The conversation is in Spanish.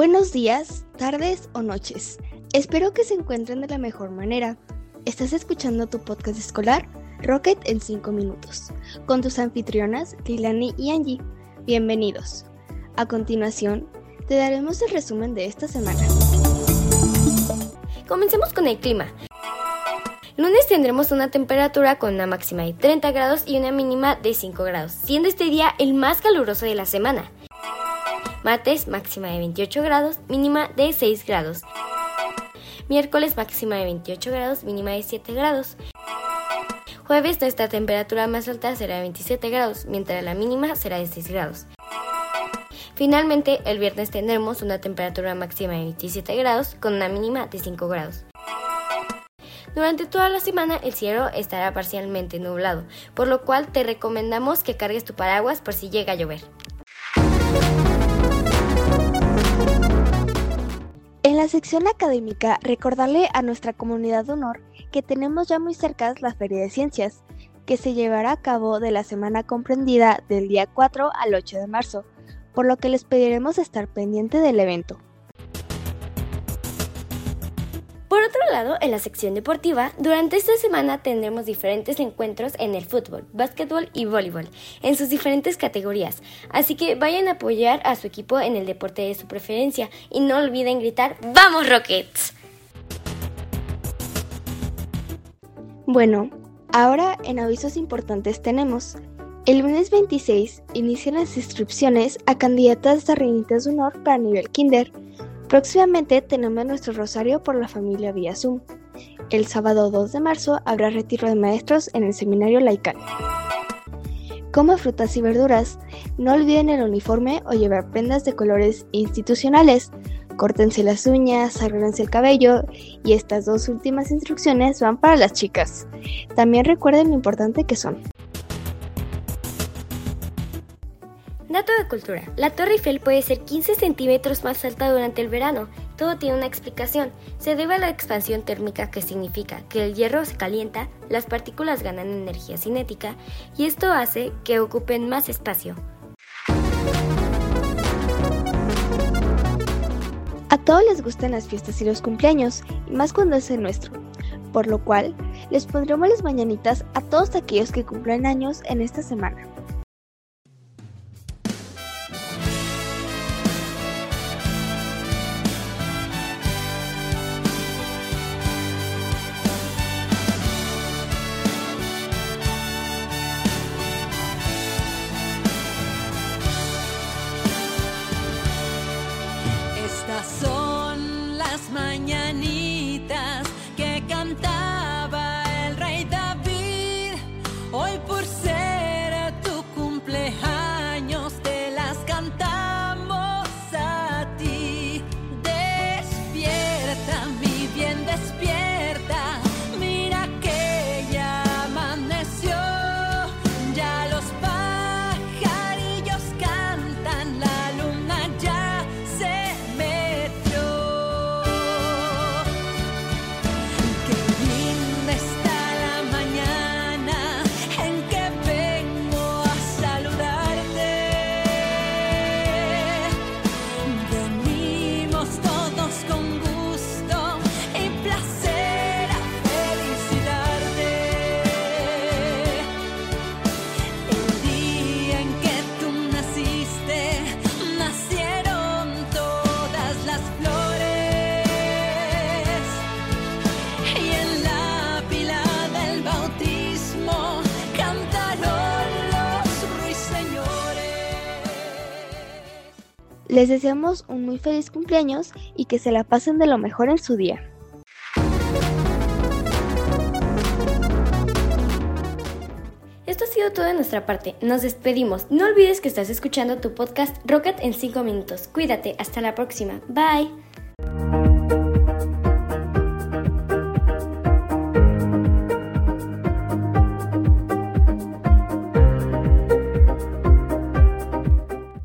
Buenos días, tardes o noches. Espero que se encuentren de la mejor manera. Estás escuchando tu podcast escolar Rocket en 5 minutos, con tus anfitrionas Lilani y Angie. Bienvenidos. A continuación, te daremos el resumen de esta semana. Comencemos con el clima. Lunes tendremos una temperatura con una máxima de 30 grados y una mínima de 5 grados, siendo este día el más caluroso de la semana. Martes máxima de 28 grados, mínima de 6 grados. Miércoles máxima de 28 grados, mínima de 7 grados. Jueves nuestra temperatura más alta será de 27 grados, mientras la mínima será de 6 grados. Finalmente, el viernes tendremos una temperatura máxima de 27 grados con una mínima de 5 grados. Durante toda la semana el cielo estará parcialmente nublado, por lo cual te recomendamos que cargues tu paraguas por si llega a llover. La sección académica, recordarle a nuestra comunidad de honor que tenemos ya muy cerca la Feria de Ciencias, que se llevará a cabo de la semana comprendida del día 4 al 8 de marzo, por lo que les pediremos estar pendiente del evento. Lado, en la sección deportiva, durante esta semana tendremos diferentes encuentros en el fútbol, básquetbol y voleibol, en sus diferentes categorías. Así que vayan a apoyar a su equipo en el deporte de su preferencia y no olviden gritar ¡Vamos Rockets! Bueno, ahora en avisos importantes tenemos. El lunes 26 inician las inscripciones a candidatas de reinitas de honor para nivel kinder. Próximamente tenemos nuestro rosario por la familia vía Zoom. El sábado 2 de marzo habrá retiro de maestros en el seminario laical. Coma frutas y verduras. No olviden el uniforme o llevar prendas de colores institucionales. Córtense las uñas, arreglense el cabello y estas dos últimas instrucciones van para las chicas. También recuerden lo importante que son. Dato de cultura. La Torre Eiffel puede ser 15 centímetros más alta durante el verano. Todo tiene una explicación. Se debe a la expansión térmica que significa que el hierro se calienta, las partículas ganan energía cinética y esto hace que ocupen más espacio. A todos les gustan las fiestas y los cumpleaños, y más cuando es el nuestro. Por lo cual, les pondremos las mañanitas a todos aquellos que cumplen años en esta semana. Las mañanitas Les deseamos un muy feliz cumpleaños y que se la pasen de lo mejor en su día. Esto ha sido todo de nuestra parte. Nos despedimos. No olvides que estás escuchando tu podcast Rocket en 5 minutos. Cuídate. Hasta la próxima. Bye.